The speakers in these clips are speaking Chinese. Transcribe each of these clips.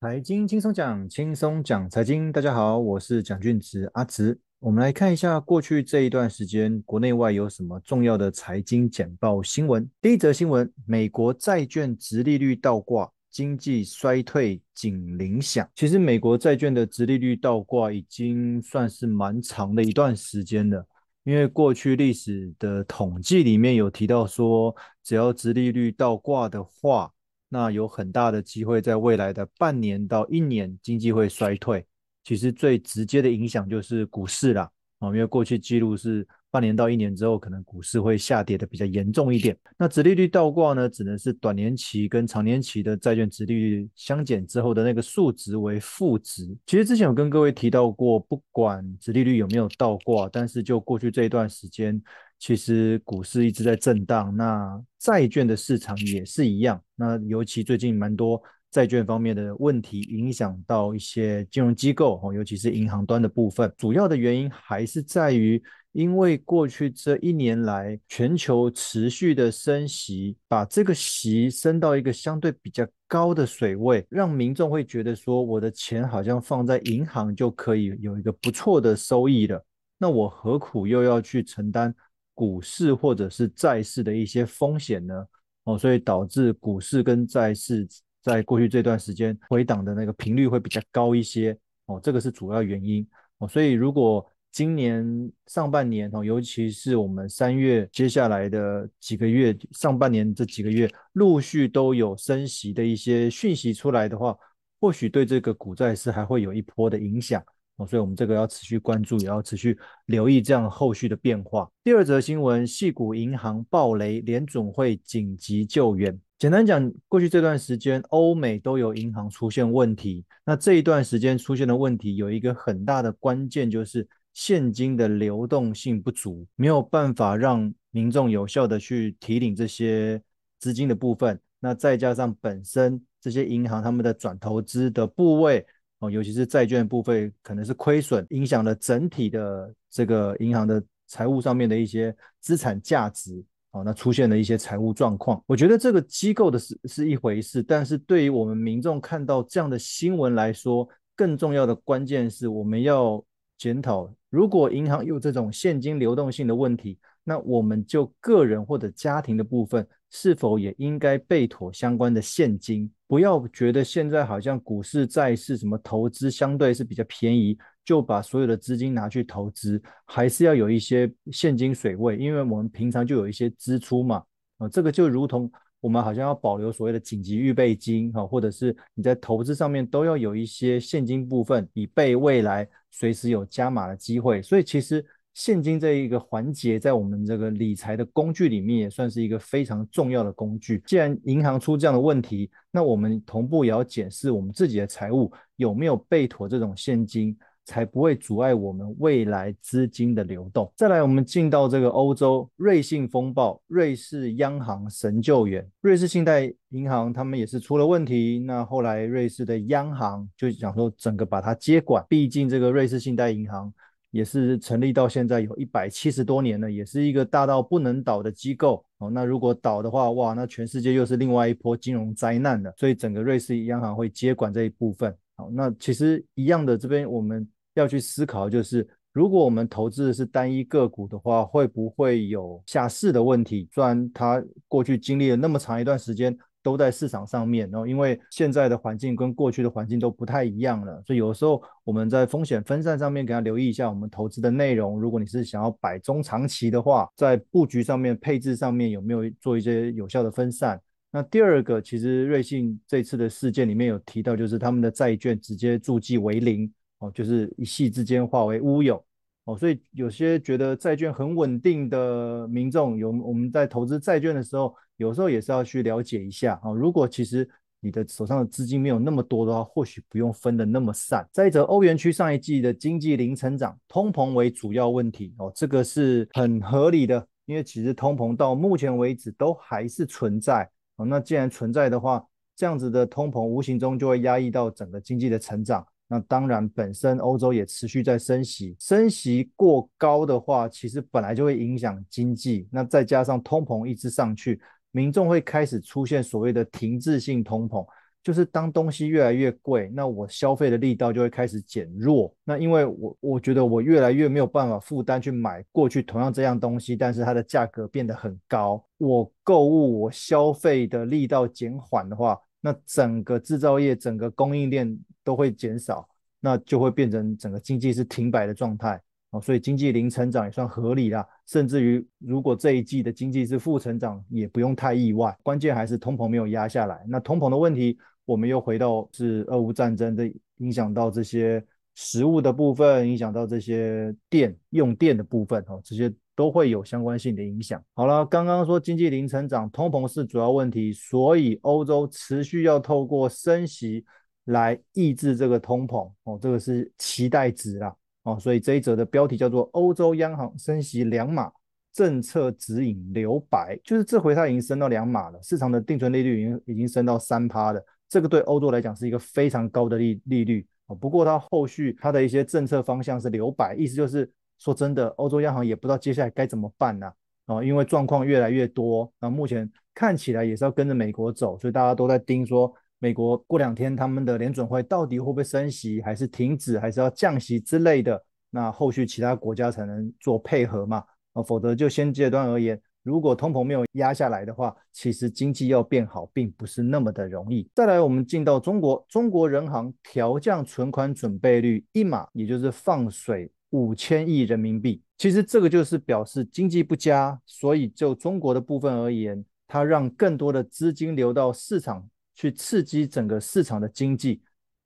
财经轻松讲，轻松讲财经。大家好，我是蒋俊植阿植。我们来看一下过去这一段时间国内外有什么重要的财经简报新闻。第一则新闻：美国债券殖利率倒挂，经济衰退警铃响。其实，美国债券的殖利率倒挂已经算是蛮长的一段时间了，因为过去历史的统计里面有提到说，只要殖利率倒挂的话，那有很大的机会，在未来的半年到一年，经济会衰退。其实最直接的影响就是股市啦，啊，因为过去记录是半年到一年之后，可能股市会下跌的比较严重一点。那殖利率倒挂呢，只能是短年期跟长年期的债券殖利率相减之后的那个数值为负值。其实之前有跟各位提到过，不管殖利率有没有倒挂，但是就过去这一段时间。其实股市一直在震荡，那债券的市场也是一样。那尤其最近蛮多债券方面的问题，影响到一些金融机构哦，尤其是银行端的部分。主要的原因还是在于，因为过去这一年来，全球持续的升息，把这个息升到一个相对比较高的水位，让民众会觉得说，我的钱好像放在银行就可以有一个不错的收益了。那我何苦又要去承担？股市或者是债市的一些风险呢，哦，所以导致股市跟债市在过去这段时间回档的那个频率会比较高一些，哦，这个是主要原因，哦，所以如果今年上半年哦，尤其是我们三月接下来的几个月，上半年这几个月陆续都有升息的一些讯息出来的话，或许对这个股债市还会有一波的影响。哦，所以我们这个要持续关注，也要持续留意这样后续的变化。第二则新闻，系股银行暴雷，联总会紧急救援。简单讲，过去这段时间，欧美都有银行出现问题。那这一段时间出现的问题，有一个很大的关键，就是现金的流动性不足，没有办法让民众有效的去提领这些资金的部分。那再加上本身这些银行他们的转投资的部位。哦，尤其是债券部分可能是亏损，影响了整体的这个银行的财务上面的一些资产价值。哦，那出现了一些财务状况。我觉得这个机构的是是一回事，但是对于我们民众看到这样的新闻来说，更重要的关键是我们要检讨，如果银行有这种现金流动性的问题，那我们就个人或者家庭的部分。是否也应该备妥相关的现金？不要觉得现在好像股市、债市什么投资相对是比较便宜，就把所有的资金拿去投资，还是要有一些现金水位，因为我们平常就有一些支出嘛。啊，这个就如同我们好像要保留所谓的紧急预备金，哈，或者是你在投资上面都要有一些现金部分，以备未来随时有加码的机会。所以其实。现金这一个环节，在我们这个理财的工具里面，也算是一个非常重要的工具。既然银行出这样的问题，那我们同步也要检视我们自己的财务有没有备妥这种现金，才不会阻碍我们未来资金的流动。再来，我们进到这个欧洲，瑞信风暴，瑞士央行神救援。瑞士信贷银行他们也是出了问题，那后来瑞士的央行就想说整个把它接管，毕竟这个瑞士信贷银行。也是成立到现在有一百七十多年了，也是一个大到不能倒的机构哦。那如果倒的话，哇，那全世界又是另外一波金融灾难了。所以整个瑞士央行会接管这一部分。好，那其实一样的，这边我们要去思考，就是如果我们投资的是单一个股的话，会不会有下市的问题？虽然它过去经历了那么长一段时间。都在市场上面，然后因为现在的环境跟过去的环境都不太一样了，所以有时候我们在风险分散上面，给他留意一下我们投资的内容。如果你是想要摆中长期的话，在布局上面、配置上面有没有做一些有效的分散？那第二个，其实瑞信这次的事件里面有提到，就是他们的债券直接注记为零，哦，就是一夕之间化为乌有。哦，所以有些觉得债券很稳定的民众，有我们在投资债券的时候，有时候也是要去了解一下啊。如果其实你的手上的资金没有那么多的话，或许不用分得那么散。再者，欧元区上一季的经济零成长，通膨为主要问题哦，这个是很合理的，因为其实通膨到目前为止都还是存在哦。那既然存在的话，这样子的通膨无形中就会压抑到整个经济的成长。那当然，本身欧洲也持续在升息，升息过高的话，其实本来就会影响经济。那再加上通膨一直上去，民众会开始出现所谓的停滞性通膨。就是当东西越来越贵，那我消费的力道就会开始减弱。那因为我我觉得我越来越没有办法负担去买过去同样这样东西，但是它的价格变得很高。我购物我消费的力道减缓的话，那整个制造业整个供应链都会减少，那就会变成整个经济是停摆的状态。哦，所以经济零成长也算合理啦，甚至于如果这一季的经济是负成长，也不用太意外。关键还是通膨没有压下来。那通膨的问题，我们又回到是俄乌战争的影响到这些食物的部分，影响到这些电用电的部分，哦，这些都会有相关性的影响。好了，刚刚说经济零成长，通膨是主要问题，所以欧洲持续要透过升息来抑制这个通膨。哦，这个是期待值啦。哦，所以这一则的标题叫做“欧洲央行升息两码，政策指引留白”，就是这回它已经升到两码了，市场的定存利率已经已经升到三趴了，这个对欧洲来讲是一个非常高的利利率。哦，不过它后续它的一些政策方向是留白，意思就是说真的，欧洲央行也不知道接下来该怎么办呢？啊？哦，因为状况越来越多，那目前看起来也是要跟着美国走，所以大家都在盯说。美国过两天他们的联准会到底会不会升息，还是停止，还是要降息之类的？那后续其他国家才能做配合嘛？啊，否则就现阶段而言，如果通膨没有压下来的话，其实经济要变好并不是那么的容易。再来，我们进到中国，中国人行调降存款准备率一码，也就是放水五千亿人民币。其实这个就是表示经济不佳，所以就中国的部分而言，它让更多的资金流到市场。去刺激整个市场的经济，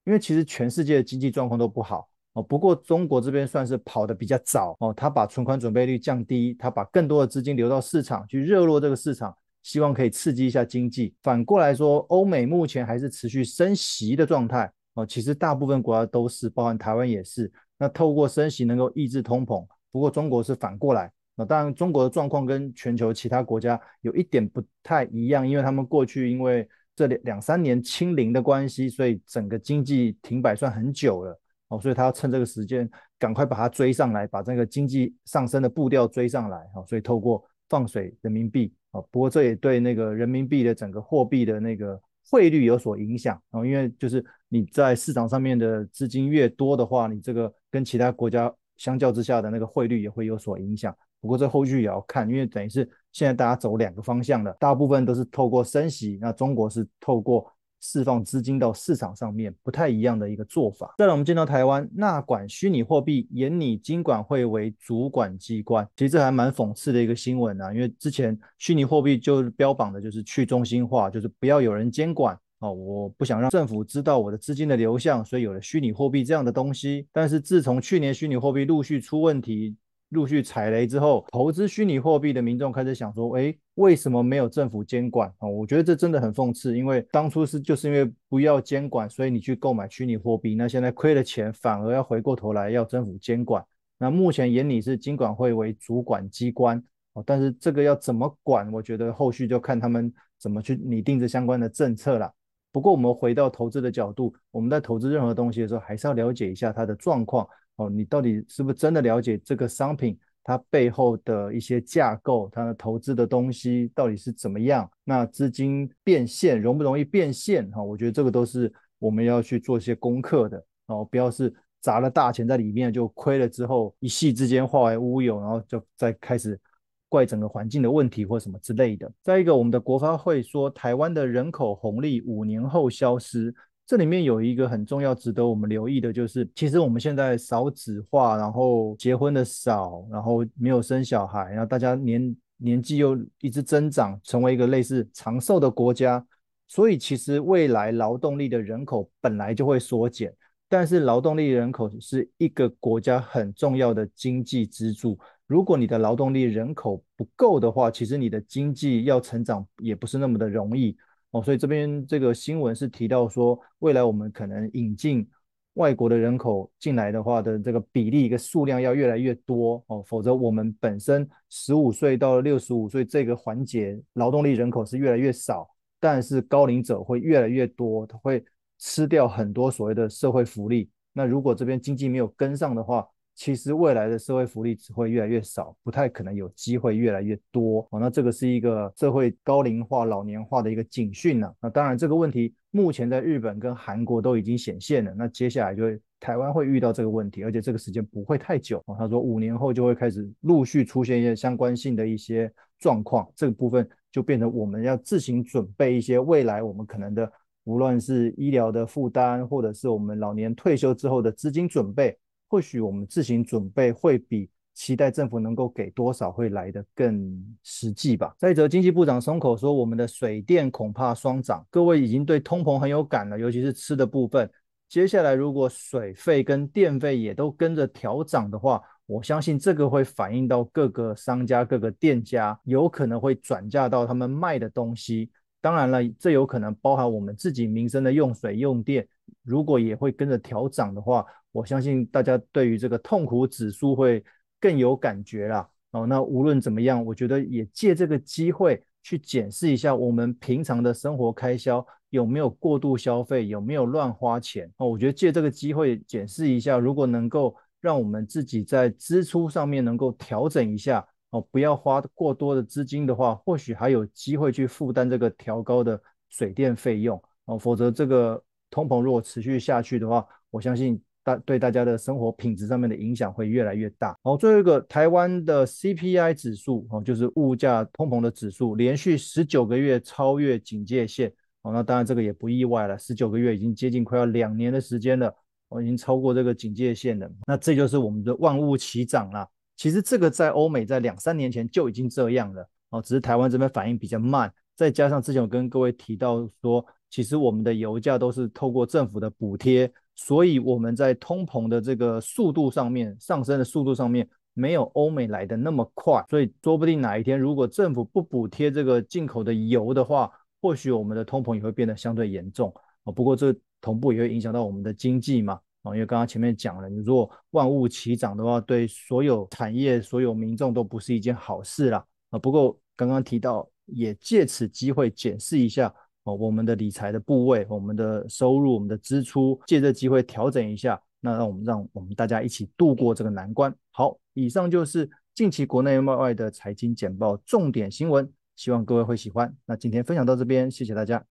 因为其实全世界的经济状况都不好哦。不过中国这边算是跑得比较早哦，他把存款准备率降低，他把更多的资金流到市场去热络这个市场，希望可以刺激一下经济。反过来说，欧美目前还是持续升息的状态哦。其实大部分国家都是，包含台湾也是。那透过升息能够抑制通膨，不过中国是反过来。那当然，中国的状况跟全球其他国家有一点不太一样，因为他们过去因为这两两三年清零的关系，所以整个经济停摆算很久了。哦，所以他要趁这个时间赶快把它追上来，把这个经济上升的步调追上来。哦，所以透过放水人民币。哦，不过这也对那个人民币的整个货币的那个汇率有所影响。哦，因为就是你在市场上面的资金越多的话，你这个跟其他国家相较之下的那个汇率也会有所影响。不过这后续也要看，因为等于是现在大家走两个方向了，大部分都是透过升息，那中国是透过释放资金到市场上面，不太一样的一个做法。再来，我们见到台湾纳管虚拟货币，研拟金管会为主管机关，其实这还蛮讽刺的一个新闻啊，因为之前虚拟货币就标榜的就是去中心化，就是不要有人监管哦，我不想让政府知道我的资金的流向，所以有了虚拟货币这样的东西。但是自从去年虚拟货币陆续出问题，陆续踩雷之后，投资虚拟货币的民众开始想说：“诶，为什么没有政府监管啊？”我觉得这真的很讽刺，因为当初是就是因为不要监管，所以你去购买虚拟货币，那现在亏了钱，反而要回过头来要政府监管。那目前眼里是金管会为主管机关哦，但是这个要怎么管，我觉得后续就看他们怎么去拟定这相关的政策了。不过我们回到投资的角度，我们在投资任何东西的时候，还是要了解一下它的状况。哦，你到底是不是真的了解这个商品它背后的一些架构，它的投资的东西到底是怎么样？那资金变现容不容易变现？哈，我觉得这个都是我们要去做一些功课的。哦，不要是砸了大钱在里面就亏了之后一夕之间化为乌有，然后就再开始怪整个环境的问题或什么之类的。再一个，我们的国发会说，台湾的人口红利五年后消失。这里面有一个很重要、值得我们留意的，就是其实我们现在少子化，然后结婚的少，然后没有生小孩，然后大家年年纪又一直增长，成为一个类似长寿的国家，所以其实未来劳动力的人口本来就会缩减。但是劳动力人口是一个国家很重要的经济支柱，如果你的劳动力人口不够的话，其实你的经济要成长也不是那么的容易。哦，所以这边这个新闻是提到说，未来我们可能引进外国的人口进来的话的这个比例一个数量要越来越多哦，否则我们本身十五岁到六十五岁这个环节劳动力人口是越来越少，但是高龄者会越来越多，他会吃掉很多所谓的社会福利。那如果这边经济没有跟上的话，其实未来的社会福利只会越来越少，不太可能有机会越来越多哦。那这个是一个社会高龄化、老年化的一个警讯呢。那当然，这个问题目前在日本跟韩国都已经显现了，那接下来就会台湾会遇到这个问题，而且这个时间不会太久。哦他说五年后就会开始陆续出现一些相关性的一些状况，这个部分就变成我们要自行准备一些未来我们可能的，无论是医疗的负担，或者是我们老年退休之后的资金准备，或许我们自行准备会比。期待政府能够给多少会来得更实际吧。再者，经济部长松口说，我们的水电恐怕双涨。各位已经对通膨很有感了，尤其是吃的部分。接下来如果水费跟电费也都跟着调涨的话，我相信这个会反映到各个商家、各个店家，有可能会转嫁到他们卖的东西。当然了，这有可能包含我们自己民生的用水用电，如果也会跟着调涨的话，我相信大家对于这个痛苦指数会。更有感觉啦。哦，那无论怎么样，我觉得也借这个机会去检视一下我们平常的生活开销有没有过度消费，有没有乱花钱哦。我觉得借这个机会检视一下，如果能够让我们自己在支出上面能够调整一下哦，不要花过多的资金的话，或许还有机会去负担这个调高的水电费用哦。否则这个通膨如果持续下去的话，我相信。大对大家的生活品质上面的影响会越来越大。好，最后一个台湾的 CPI 指数哦，就是物价通膨的指数，连续十九个月超越警戒线。哦，那当然这个也不意外了，十九个月已经接近快要两年的时间了，哦，已经超过这个警戒线了。那这就是我们的万物齐涨了。其实这个在欧美在两三年前就已经这样了，哦，只是台湾这边反应比较慢，再加上之前我跟各位提到说，其实我们的油价都是透过政府的补贴。所以我们在通膨的这个速度上面，上升的速度上面没有欧美来的那么快，所以说不定哪一天如果政府不补贴这个进口的油的话，或许我们的通膨也会变得相对严重啊。不过这同步也会影响到我们的经济嘛啊，因为刚刚前面讲了，你如果万物齐涨的话，对所有产业、所有民众都不是一件好事啦啊。不过刚刚提到，也借此机会检视一下。哦，我们的理财的部位，我们的收入，我们的支出，借这机会调整一下，那让我们让我们大家一起度过这个难关。好，以上就是近期国内外的财经简报重点新闻，希望各位会喜欢。那今天分享到这边，谢谢大家。